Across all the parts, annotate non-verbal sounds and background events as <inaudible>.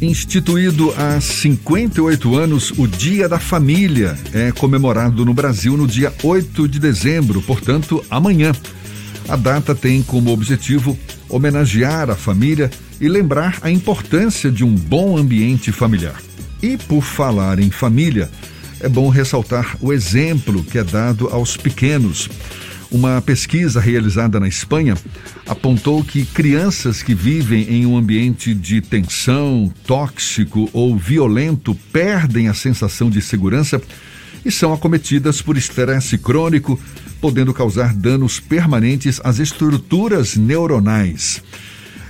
Instituído há 58 anos, o Dia da Família é comemorado no Brasil no dia 8 de dezembro, portanto, amanhã. A data tem como objetivo homenagear a família e lembrar a importância de um bom ambiente familiar. E por falar em família, é bom ressaltar o exemplo que é dado aos pequenos. Uma pesquisa realizada na Espanha apontou que crianças que vivem em um ambiente de tensão, tóxico ou violento perdem a sensação de segurança e são acometidas por estresse crônico, podendo causar danos permanentes às estruturas neuronais.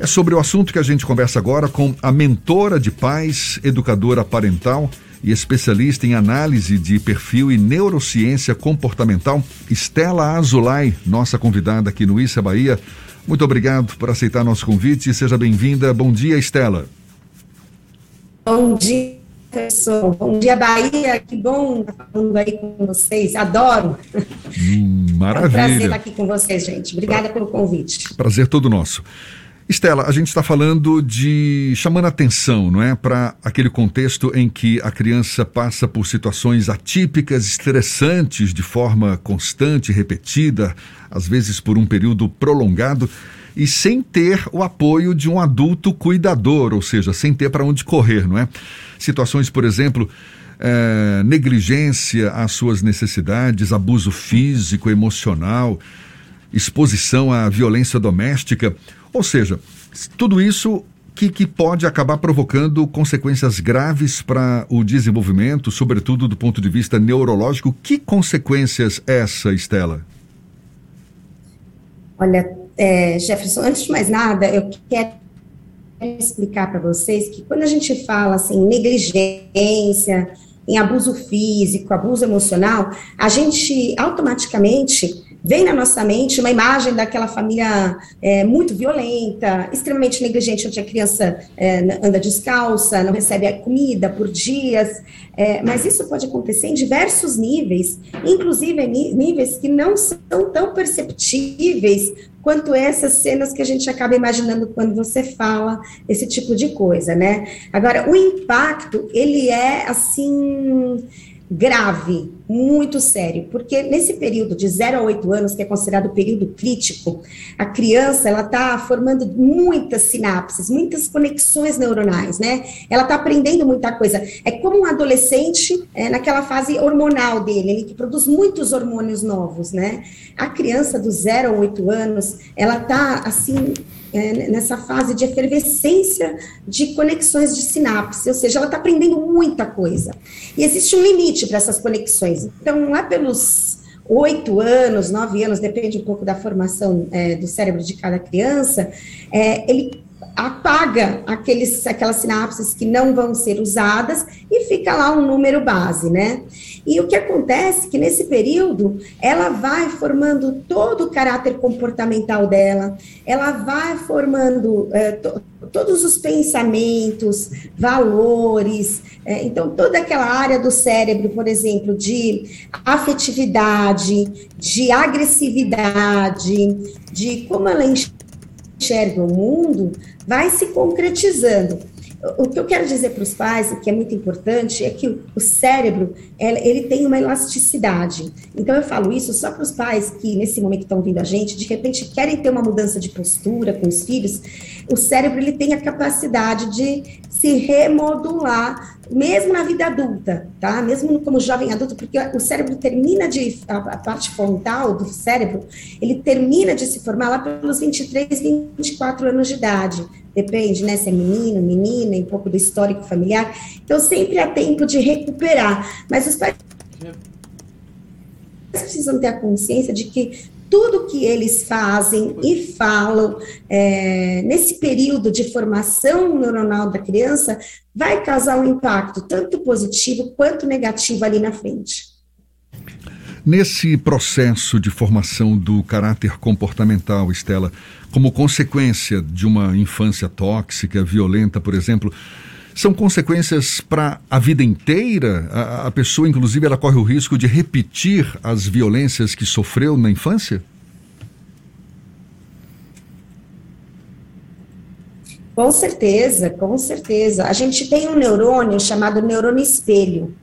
É sobre o assunto que a gente conversa agora com a mentora de pais, educadora parental e especialista em análise de perfil e neurociência comportamental, Estela Azulay, nossa convidada aqui no Issa Bahia. Muito obrigado por aceitar nosso convite. Seja bem-vinda. Bom dia, Estela. Bom dia, professor. Bom dia, Bahia. Que bom estar falando aí com vocês. Adoro. Hum, maravilha. É um prazer estar aqui com vocês, gente. Obrigada pelo convite. Prazer todo nosso. Estela, a gente está falando de chamando atenção, não é, para aquele contexto em que a criança passa por situações atípicas, estressantes de forma constante, repetida, às vezes por um período prolongado e sem ter o apoio de um adulto cuidador, ou seja, sem ter para onde correr, não é? Situações, por exemplo, é, negligência às suas necessidades, abuso físico, emocional, exposição à violência doméstica ou seja, tudo isso que, que pode acabar provocando consequências graves para o desenvolvimento, sobretudo do ponto de vista neurológico. Que consequências essa, Estela? Olha, é, Jefferson, antes de mais nada, eu quero explicar para vocês que quando a gente fala assim, negligência, em abuso físico, abuso emocional, a gente automaticamente vem na nossa mente uma imagem daquela família é, muito violenta, extremamente negligente, onde a criança é, anda descalça, não recebe comida por dias, é, mas isso pode acontecer em diversos níveis, inclusive em níveis que não são tão perceptíveis quanto essas cenas que a gente acaba imaginando quando você fala esse tipo de coisa, né? Agora, o impacto, ele é, assim grave, muito sério, porque nesse período de 0 a 8 anos, que é considerado o período crítico, a criança, ela está formando muitas sinapses, muitas conexões neuronais, né? Ela está aprendendo muita coisa. É como um adolescente é, naquela fase hormonal dele, ele que produz muitos hormônios novos, né? A criança do 0 a 8 anos, ela está, assim, é, nessa fase de efervescência de conexões de sinapse, ou seja, ela está aprendendo muita coisa. E existe um limite para essas conexões. Então, lá pelos oito anos, nove anos, depende um pouco da formação é, do cérebro de cada criança, é, ele apaga aqueles, aquelas sinapses que não vão ser usadas e fica lá um número base, né? E o que acontece é que nesse período ela vai formando todo o caráter comportamental dela, ela vai formando é, to, todos os pensamentos, valores, é, então toda aquela área do cérebro, por exemplo, de afetividade, de agressividade, de como ela enxerga o mundo, vai se concretizando. O que eu quero dizer para os pais, que é muito importante, é que o cérebro, ele tem uma elasticidade. Então, eu falo isso só para os pais que, nesse momento, estão ouvindo a gente, de repente querem ter uma mudança de postura com os filhos. O cérebro, ele tem a capacidade de se remodular, mesmo na vida adulta, tá? Mesmo como jovem adulto, porque o cérebro termina de, a, parte frontal do cérebro, ele termina de se formar lá pelos 23, 24 anos de idade depende, né, se é menino, menina, um pouco do histórico familiar. Então, sempre há tempo de recuperar. Mas os pais precisam ter a consciência de que tudo que eles fazem e falam é, nesse período de formação neuronal da criança vai causar um impacto tanto positivo quanto negativo ali na frente. Nesse processo de formação do caráter comportamental, Estela, como consequência de uma infância tóxica, violenta, por exemplo, são consequências para a vida inteira? A, a, pessoa, inclusive, ela corre o risco de repetir as violências que sofreu na infância? Com certeza, com certeza. A gente tem um neurônio chamado neurônio espelho.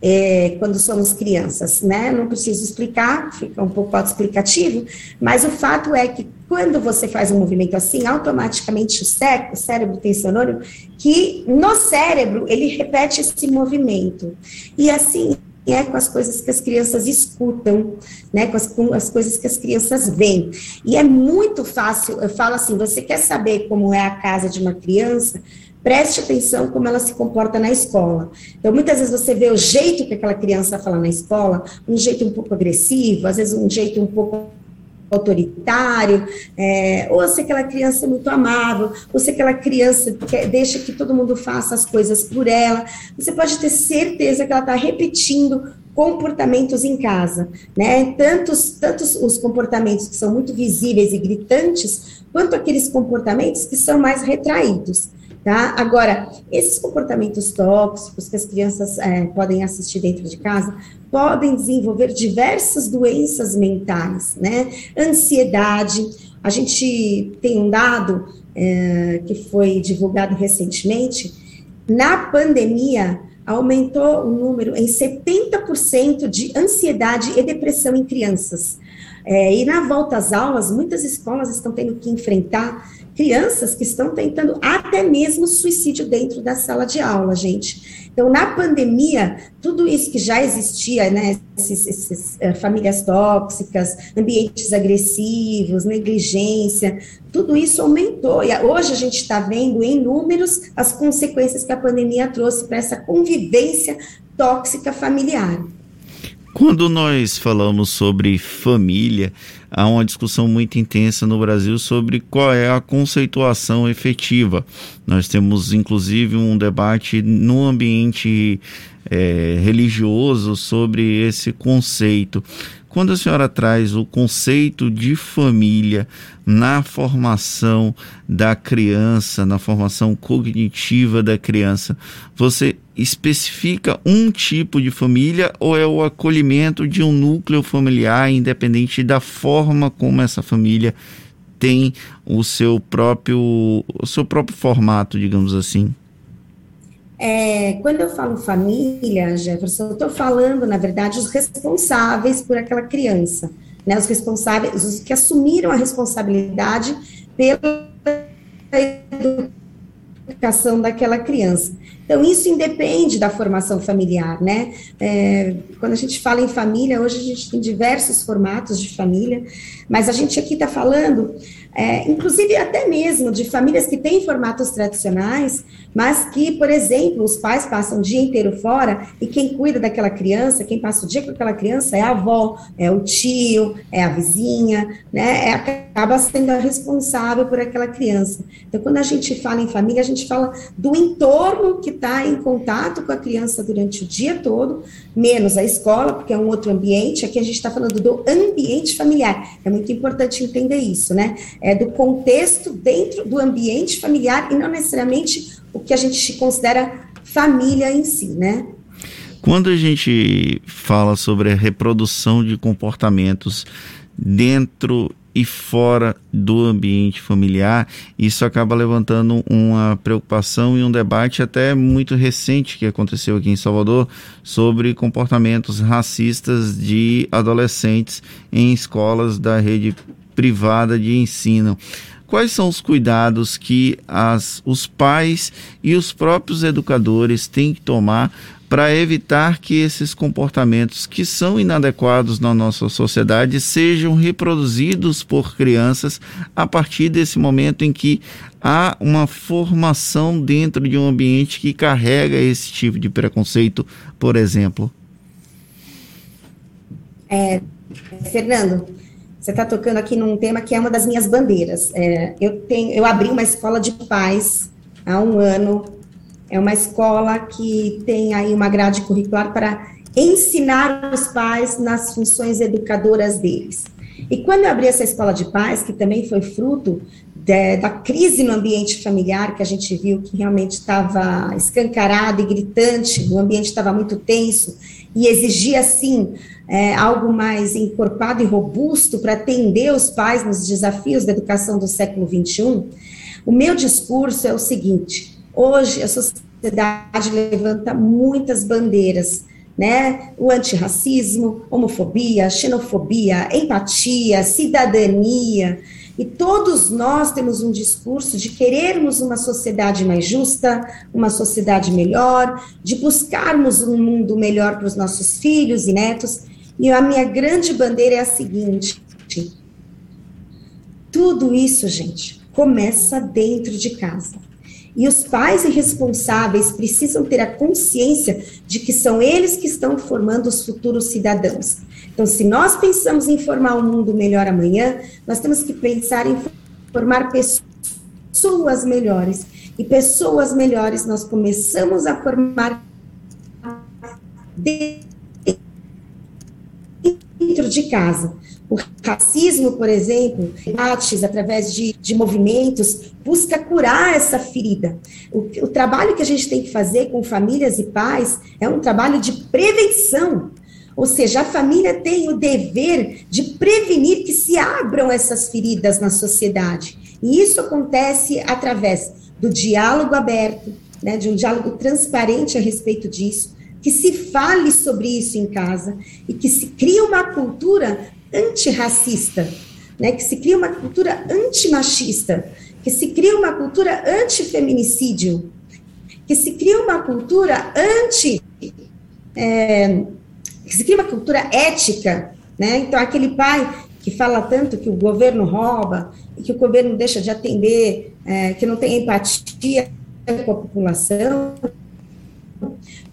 É, quando somos crianças, né? Não preciso explicar, fica um pouco autoexplicativo, mas o fato é que quando você faz um movimento assim, automaticamente o, cé o cérebro tem neurônio que no cérebro ele repete esse movimento. E assim, é com as coisas que as crianças escutam, né, com as, com as coisas que as crianças veem. E é muito fácil, eu falo assim, você quer saber como é a casa de uma criança, preste atenção como ela se comporta na escola. Então, muitas vezes você vê o jeito que aquela criança fala na escola, um jeito um pouco agressivo, às vezes um jeito um pouco autoritário, é, ou se aquela criança é muito amável, ou se aquela criança quer, deixa que todo mundo faça as coisas por ela, você pode ter certeza que ela está repetindo comportamentos em casa, né? Tantos, tantos os comportamentos que são muito visíveis e gritantes, quanto aqueles comportamentos que são mais retraídos. Tá? Agora, esses comportamentos tóxicos que as crianças é, podem assistir dentro de casa podem desenvolver diversas doenças mentais, né? Ansiedade. A gente tem um dado é, que foi divulgado recentemente. Na pandemia, aumentou o número em 70% de ansiedade e depressão em crianças. É, e na volta às aulas, muitas escolas estão tendo que enfrentar crianças que estão tentando até mesmo suicídio dentro da sala de aula, gente. Então, na pandemia, tudo isso que já existia, né, esses uh, famílias tóxicas, ambientes agressivos, negligência, tudo isso aumentou. E hoje a gente está vendo em números as consequências que a pandemia trouxe para essa convivência tóxica familiar. Quando nós falamos sobre família, há uma discussão muito intensa no Brasil sobre qual é a conceituação efetiva. Nós temos, inclusive, um debate no ambiente é, religioso sobre esse conceito. Quando a senhora traz o conceito de família na formação da criança, na formação cognitiva da criança, você especifica um tipo de família ou é o acolhimento de um núcleo familiar, independente da forma como essa família tem o seu próprio, o seu próprio formato, digamos assim? É, quando eu falo família, Jefferson, eu estou falando, na verdade, os responsáveis por aquela criança, né? Os responsáveis, os que assumiram a responsabilidade pela educação daquela criança. Então, isso independe da formação familiar, né? É, quando a gente fala em família, hoje a gente tem diversos formatos de família, mas a gente aqui está falando é, inclusive até mesmo de famílias que têm formatos tradicionais, mas que, por exemplo, os pais passam o dia inteiro fora e quem cuida daquela criança, quem passa o dia com aquela criança é a avó, é o tio, é a vizinha, né? É, acaba sendo a responsável por aquela criança. Então, quando a gente fala em família, a gente fala do entorno que está em contato com a criança durante o dia todo, menos a escola, porque é um outro ambiente. Aqui a gente está falando do ambiente familiar. É muito importante entender isso, né? É, do contexto dentro do ambiente familiar e não necessariamente o que a gente considera família em si, né? Quando a gente fala sobre a reprodução de comportamentos dentro e fora do ambiente familiar, isso acaba levantando uma preocupação e um debate até muito recente que aconteceu aqui em Salvador sobre comportamentos racistas de adolescentes em escolas da rede privada de ensino. Quais são os cuidados que as, os pais e os próprios educadores têm que tomar para evitar que esses comportamentos que são inadequados na nossa sociedade sejam reproduzidos por crianças a partir desse momento em que há uma formação dentro de um ambiente que carrega esse tipo de preconceito, por exemplo? É, Fernando, você está tocando aqui num tema que é uma das minhas bandeiras. É, eu, tenho, eu abri uma escola de pais há um ano. É uma escola que tem aí uma grade curricular para ensinar os pais nas funções educadoras deles. E quando eu abri essa escola de pais, que também foi fruto de, da crise no ambiente familiar, que a gente viu que realmente estava escancarado e gritante, o ambiente estava muito tenso e exigia, assim, é, algo mais encorpado e robusto para atender os pais nos desafios da educação do século XXI, O meu discurso é o seguinte: hoje a sociedade levanta muitas bandeiras, né? O antirracismo, homofobia, xenofobia, empatia, cidadania. E todos nós temos um discurso de querermos uma sociedade mais justa, uma sociedade melhor, de buscarmos um mundo melhor para os nossos filhos e netos. E a minha grande bandeira é a seguinte: tudo isso, gente, começa dentro de casa. E os pais irresponsáveis precisam ter a consciência de que são eles que estão formando os futuros cidadãos. Então, se nós pensamos em formar um mundo melhor amanhã, nós temos que pensar em formar pessoas melhores. E pessoas melhores nós começamos a formar dentro de casa. O racismo, por exemplo, debates através de, de movimentos, busca curar essa ferida. O, o trabalho que a gente tem que fazer com famílias e pais é um trabalho de prevenção. Ou seja, a família tem o dever de prevenir que se abram essas feridas na sociedade. E isso acontece através do diálogo aberto, né, de um diálogo transparente a respeito disso, que se fale sobre isso em casa e que se crie uma cultura antirracista, né, que se cria uma cultura antimachista, que se cria uma cultura antifeminicídio, que se cria uma cultura anti. É, se cria uma cultura ética, né? Então, aquele pai que fala tanto que o governo rouba, que o governo deixa de atender, é, que não tem empatia com a população,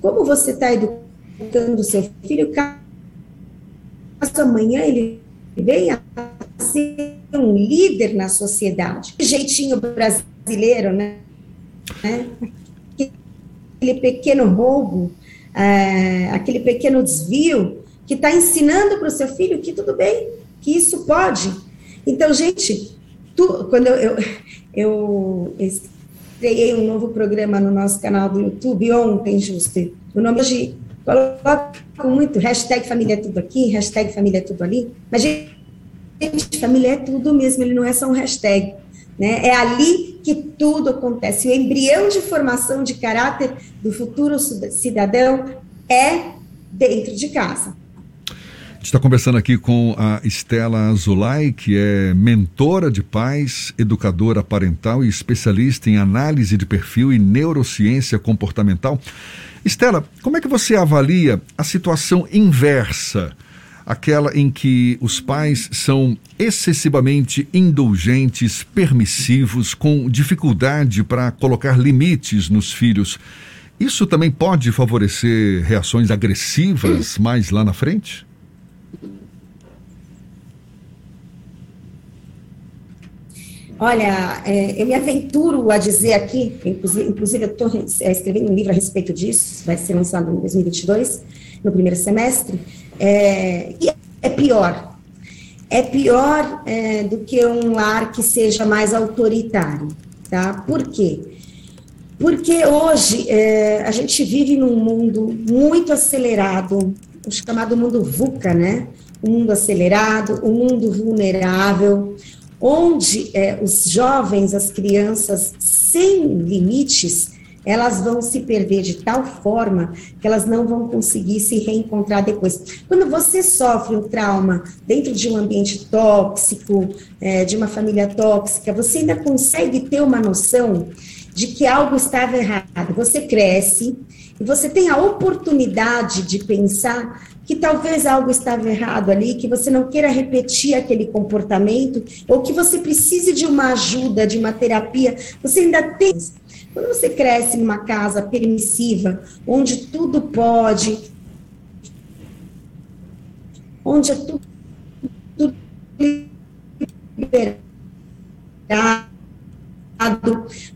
como você está educando seu filho, amanhã ele venha a ser um líder na sociedade. Jeitinho brasileiro, né? Aquele pequeno roubo, é, aquele pequeno desvio, que está ensinando para o seu filho que tudo bem, que isso pode. Então, gente, tu, quando eu, eu, eu estreiei um novo programa no nosso canal do YouTube ontem, justo, o nome hoje coloco muito hashtag família é tudo aqui, hashtag família é tudo ali, mas gente, família é tudo mesmo, ele não é só um hashtag, né? É ali que tudo acontece. O embrião de formação de caráter do futuro cidadão é dentro de casa. A gente está conversando aqui com a Estela Azulay, que é mentora de pais, educadora parental e especialista em análise de perfil e neurociência comportamental. Estela, como é que você avalia a situação inversa? Aquela em que os pais são excessivamente indulgentes, permissivos, com dificuldade para colocar limites nos filhos. Isso também pode favorecer reações agressivas <clears throat> mais lá na frente? Olha, é, eu me aventuro a dizer aqui, inclusive, inclusive eu estou é, escrevendo um livro a respeito disso, vai ser lançado em 2022, no primeiro semestre, é, e é pior. É pior é, do que um lar que seja mais autoritário, tá? Por quê? Porque hoje é, a gente vive num mundo muito acelerado, o chamado mundo VUCA, né? Um mundo acelerado, um mundo vulnerável, onde é, os jovens, as crianças, sem limites, elas vão se perder de tal forma que elas não vão conseguir se reencontrar depois. Quando você sofre um trauma dentro de um ambiente tóxico, é, de uma família tóxica, você ainda consegue ter uma noção de que algo estava errado. Você cresce e você tem a oportunidade de pensar que talvez algo estava errado ali, que você não queira repetir aquele comportamento, ou que você precise de uma ajuda, de uma terapia, você ainda tem. Quando você cresce numa casa permissiva, onde tudo pode, onde é tudo, tudo liberado,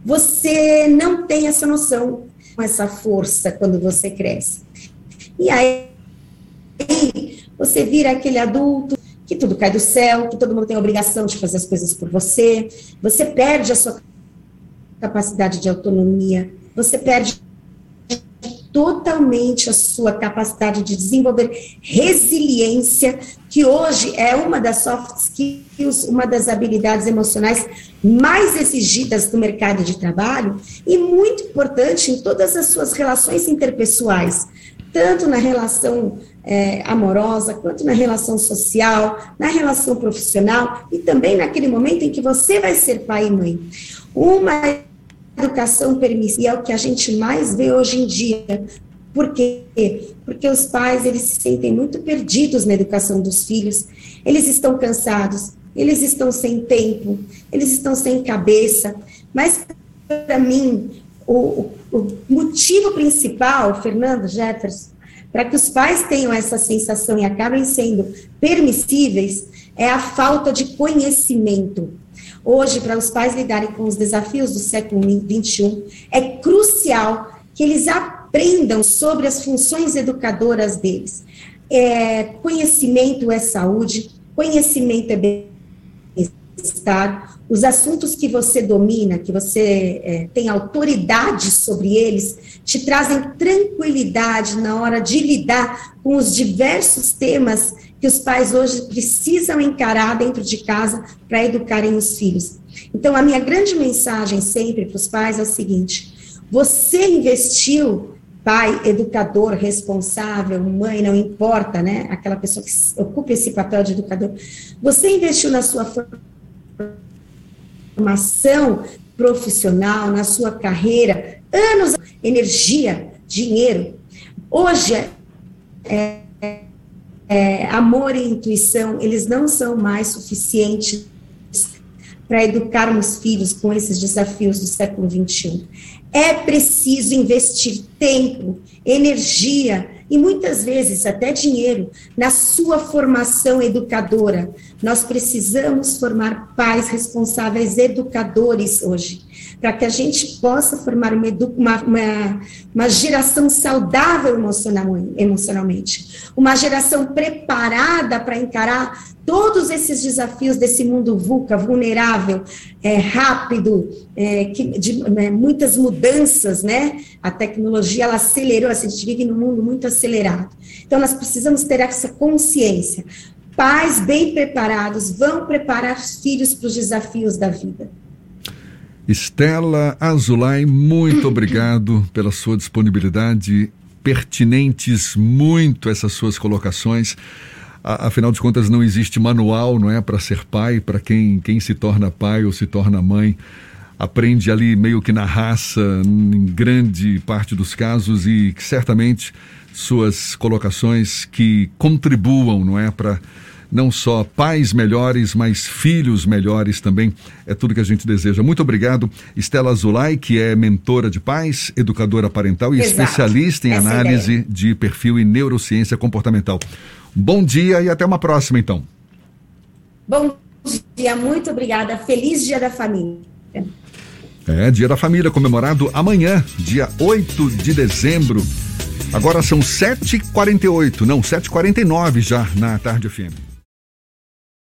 você não tem essa noção, essa força quando você cresce. E aí você vira aquele adulto que tudo cai do céu, que todo mundo tem a obrigação de fazer as coisas por você, você perde a sua capacidade de autonomia, você perde totalmente a sua capacidade de desenvolver resiliência, que hoje é uma das soft skills, uma das habilidades emocionais mais exigidas do mercado de trabalho e muito importante em todas as suas relações interpessoais, tanto na relação é, amorosa, quanto na relação social, na relação profissional e também naquele momento em que você vai ser pai e mãe. Uma educação permissiva é o que a gente mais vê hoje em dia. Por quê? Porque os pais, eles se sentem muito perdidos na educação dos filhos, eles estão cansados, eles estão sem tempo, eles estão sem cabeça, mas para mim, o, o, motivo principal, Fernando Jefferson, para que os pais tenham essa sensação e acabem sendo permissíveis, é a falta de conhecimento. Hoje, para os pais lidarem com os desafios do século XXI, é crucial que eles aprendam sobre as funções educadoras deles. É, conhecimento é saúde, conhecimento é bem-estar, os assuntos que você domina, que você é, tem autoridade sobre eles, te trazem tranquilidade na hora de lidar com os diversos temas que os pais hoje precisam encarar dentro de casa para educarem os filhos. Então, a minha grande mensagem sempre para os pais é o seguinte: você investiu pai, educador, responsável, mãe, não importa, né? Aquela pessoa que ocupa esse papel de educador. Você investiu na sua formação profissional, na sua carreira, anos, energia, dinheiro. Hoje, é, é, amor e intuição, eles não são mais suficientes para educarmos filhos com esses desafios do século XXI. É preciso investir tempo, energia e muitas vezes até dinheiro na sua formação educadora. Nós precisamos formar pais responsáveis educadores hoje para que a gente possa formar uma, uma, uma, uma geração saudável emocionalmente, uma geração preparada para encarar todos esses desafios desse mundo VUCA, vulnerável, é, rápido, é, que, de é, muitas mudanças, né? A tecnologia ela acelerou, assim, a gente vive num mundo muito acelerado. Então, nós precisamos ter essa consciência. Pais bem preparados vão preparar os filhos para os desafios da vida. Estela Azulay, muito <coughs> obrigado pela sua disponibilidade, pertinentes muito essas suas colocações. Afinal de contas, não existe manual, não é, para ser pai, para quem, quem se torna pai ou se torna mãe. Aprende ali meio que na raça, em grande parte dos casos, e certamente suas colocações que contribuam, não é, para não só pais melhores, mas filhos melhores também. É tudo que a gente deseja. Muito obrigado, Estela Zulay, que é mentora de pais, educadora parental e Exato. especialista em Essa análise ideia. de perfil e neurociência comportamental. Bom dia e até uma próxima, então. Bom dia, muito obrigada. Feliz Dia da Família. É, Dia da Família comemorado amanhã, dia 8 de dezembro. Agora são 7h48, não, 7h49 já na tarde FM.